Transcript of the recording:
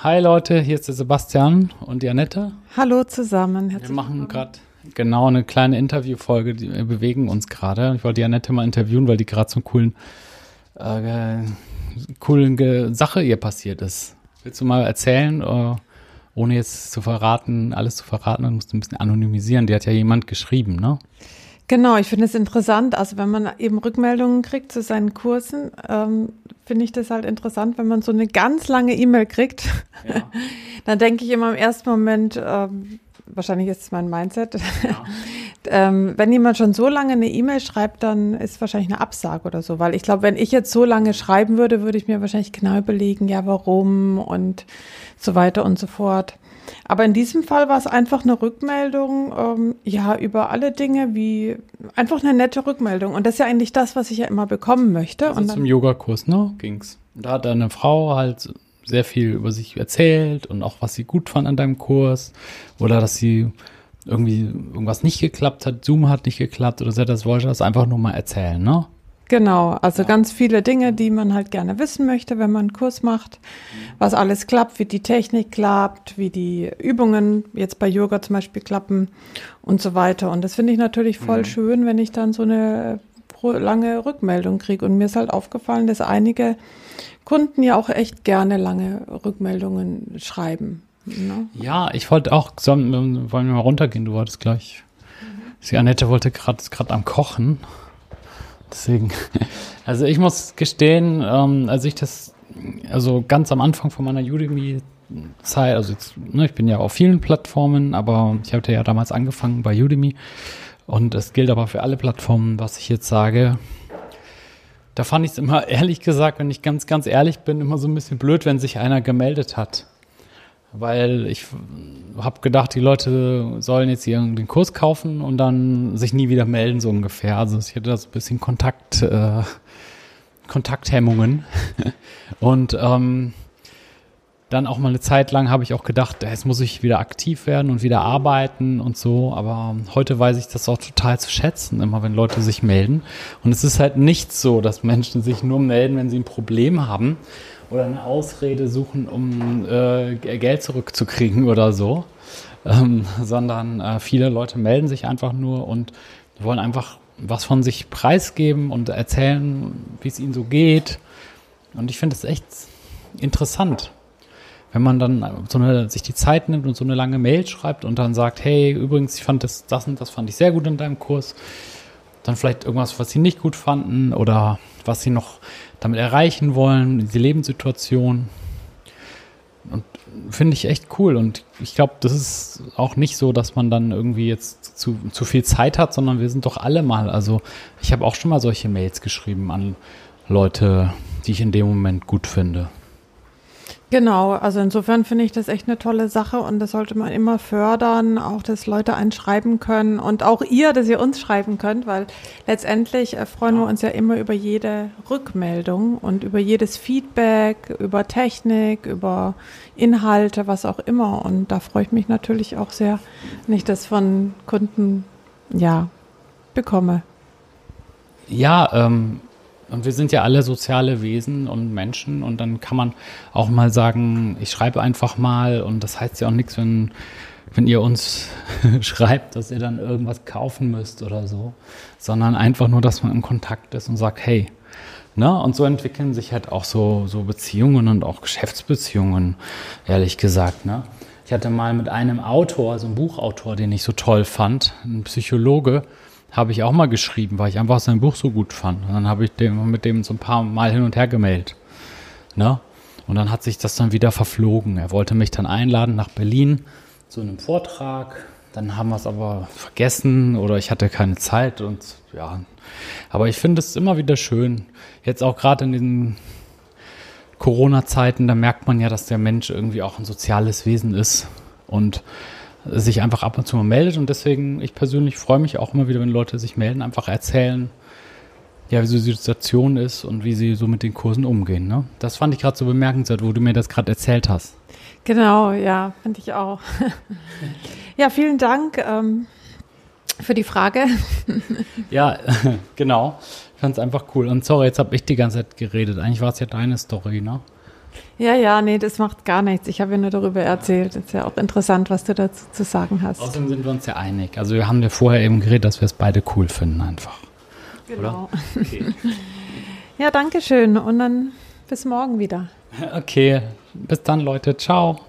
Hi Leute, hier ist der Sebastian und die Annette. Hallo zusammen. Wir machen gerade genau eine kleine Interviewfolge. Die, wir bewegen uns gerade. Ich wollte die Annette mal interviewen, weil die gerade so einen coolen, äh, coolen Sache ihr passiert ist. Willst du mal erzählen, äh, ohne jetzt zu verraten, alles zu verraten, dann musst du ein bisschen anonymisieren. Die hat ja jemand geschrieben, ne? Genau, ich finde es interessant. Also wenn man eben Rückmeldungen kriegt zu seinen Kursen, ähm, finde ich das halt interessant, wenn man so eine ganz lange E-Mail kriegt. Ja. Dann denke ich immer im ersten Moment, ähm, wahrscheinlich ist es mein Mindset, ja. ähm, wenn jemand schon so lange eine E-Mail schreibt, dann ist wahrscheinlich eine Absage oder so. Weil ich glaube, wenn ich jetzt so lange schreiben würde, würde ich mir wahrscheinlich genau überlegen, ja, warum und so weiter und so fort. Aber in diesem Fall war es einfach eine Rückmeldung, ähm, ja, über alle Dinge, wie einfach eine nette Rückmeldung. Und das ist ja eigentlich das, was ich ja immer bekommen möchte. Also und zum Yogakurs, ne, ging's. Da hat eine Frau halt sehr viel über sich erzählt und auch was sie gut fand an deinem Kurs oder dass sie irgendwie irgendwas nicht geklappt hat, Zoom hat nicht geklappt oder so, das wollte das einfach nur mal erzählen, ne? Genau, also ja. ganz viele Dinge, die man halt gerne wissen möchte, wenn man einen Kurs macht, was alles klappt, wie die Technik klappt, wie die Übungen jetzt bei Yoga zum Beispiel klappen und so weiter. Und das finde ich natürlich voll mhm. schön, wenn ich dann so eine lange Rückmeldung kriege. Und mir ist halt aufgefallen, dass einige Kunden ja auch echt gerne lange Rückmeldungen schreiben. Ne? Ja, ich wollte auch, wollen wir mal runtergehen, du wolltest gleich. Mhm. Die Annette wollte gerade am Kochen. Deswegen, also ich muss gestehen, ähm, als ich das, also ganz am Anfang von meiner Udemy-Zeit, also jetzt, ne, ich bin ja auf vielen Plattformen, aber ich hatte ja damals angefangen bei Udemy. Und es gilt aber für alle Plattformen, was ich jetzt sage. Da fand ich es immer, ehrlich gesagt, wenn ich ganz, ganz ehrlich bin, immer so ein bisschen blöd, wenn sich einer gemeldet hat weil ich habe gedacht, die Leute sollen jetzt hier den Kurs kaufen und dann sich nie wieder melden, so ungefähr. Also ich hatte da so ein bisschen Kontakt, äh, Kontakthemmungen. und ähm, dann auch mal eine Zeit lang habe ich auch gedacht, jetzt muss ich wieder aktiv werden und wieder arbeiten und so. Aber heute weiß ich das auch total zu schätzen, immer wenn Leute sich melden. Und es ist halt nicht so, dass Menschen sich nur melden, wenn sie ein Problem haben oder eine Ausrede suchen, um äh, Geld zurückzukriegen oder so, ähm, sondern äh, viele Leute melden sich einfach nur und wollen einfach was von sich preisgeben und erzählen, wie es ihnen so geht. Und ich finde es echt interessant, wenn man dann so eine, sich die Zeit nimmt und so eine lange Mail schreibt und dann sagt, hey, übrigens, ich fand das, das und das fand ich sehr gut in deinem Kurs. Dann vielleicht irgendwas, was sie nicht gut fanden oder was sie noch damit erreichen wollen, die Lebenssituation. Und finde ich echt cool. Und ich glaube, das ist auch nicht so, dass man dann irgendwie jetzt zu, zu viel Zeit hat, sondern wir sind doch alle mal. Also ich habe auch schon mal solche Mails geschrieben an Leute, die ich in dem Moment gut finde. Genau, also insofern finde ich das echt eine tolle Sache und das sollte man immer fördern, auch dass Leute einen schreiben können und auch ihr, dass ihr uns schreiben könnt, weil letztendlich äh, freuen wir uns ja immer über jede Rückmeldung und über jedes Feedback, über Technik, über Inhalte, was auch immer. Und da freue ich mich natürlich auch sehr, wenn ich das von Kunden ja bekomme. Ja, ähm, und wir sind ja alle soziale Wesen und Menschen und dann kann man auch mal sagen, ich schreibe einfach mal und das heißt ja auch nichts, wenn, wenn ihr uns schreibt, dass ihr dann irgendwas kaufen müsst oder so, sondern einfach nur, dass man in Kontakt ist und sagt, hey, ne? Und so entwickeln sich halt auch so, so Beziehungen und auch Geschäftsbeziehungen, ehrlich gesagt, ne? Ich hatte mal mit einem Autor, also einem Buchautor, den ich so toll fand, ein Psychologe, habe ich auch mal geschrieben, weil ich einfach sein Buch so gut fand. Und dann habe ich dem, mit dem so ein paar Mal hin und her gemeldet. Ne? Und dann hat sich das dann wieder verflogen. Er wollte mich dann einladen nach Berlin zu einem Vortrag. Dann haben wir es aber vergessen oder ich hatte keine Zeit und ja. Aber ich finde es immer wieder schön. Jetzt auch gerade in den Corona-Zeiten, da merkt man ja, dass der Mensch irgendwie auch ein soziales Wesen ist. Und sich einfach ab und zu mal meldet. Und deswegen, ich persönlich freue mich auch immer wieder, wenn Leute sich melden, einfach erzählen, ja, wie so die Situation ist und wie sie so mit den Kursen umgehen. Ne? Das fand ich gerade so bemerkenswert, wo du mir das gerade erzählt hast. Genau, ja, fand ich auch. ja, vielen Dank ähm, für die Frage. ja, genau. Ich fand es einfach cool. Und sorry, jetzt habe ich die ganze Zeit geredet. Eigentlich war es ja deine Story, ne? Ja, ja, nee, das macht gar nichts. Ich habe ja nur darüber erzählt. Das ist ja auch interessant, was du dazu zu sagen hast. Außerdem sind wir uns ja einig. Also wir haben ja vorher eben geredet, dass wir es beide cool finden einfach. Genau. Okay. ja, danke schön. Und dann bis morgen wieder. Okay, bis dann Leute. Ciao.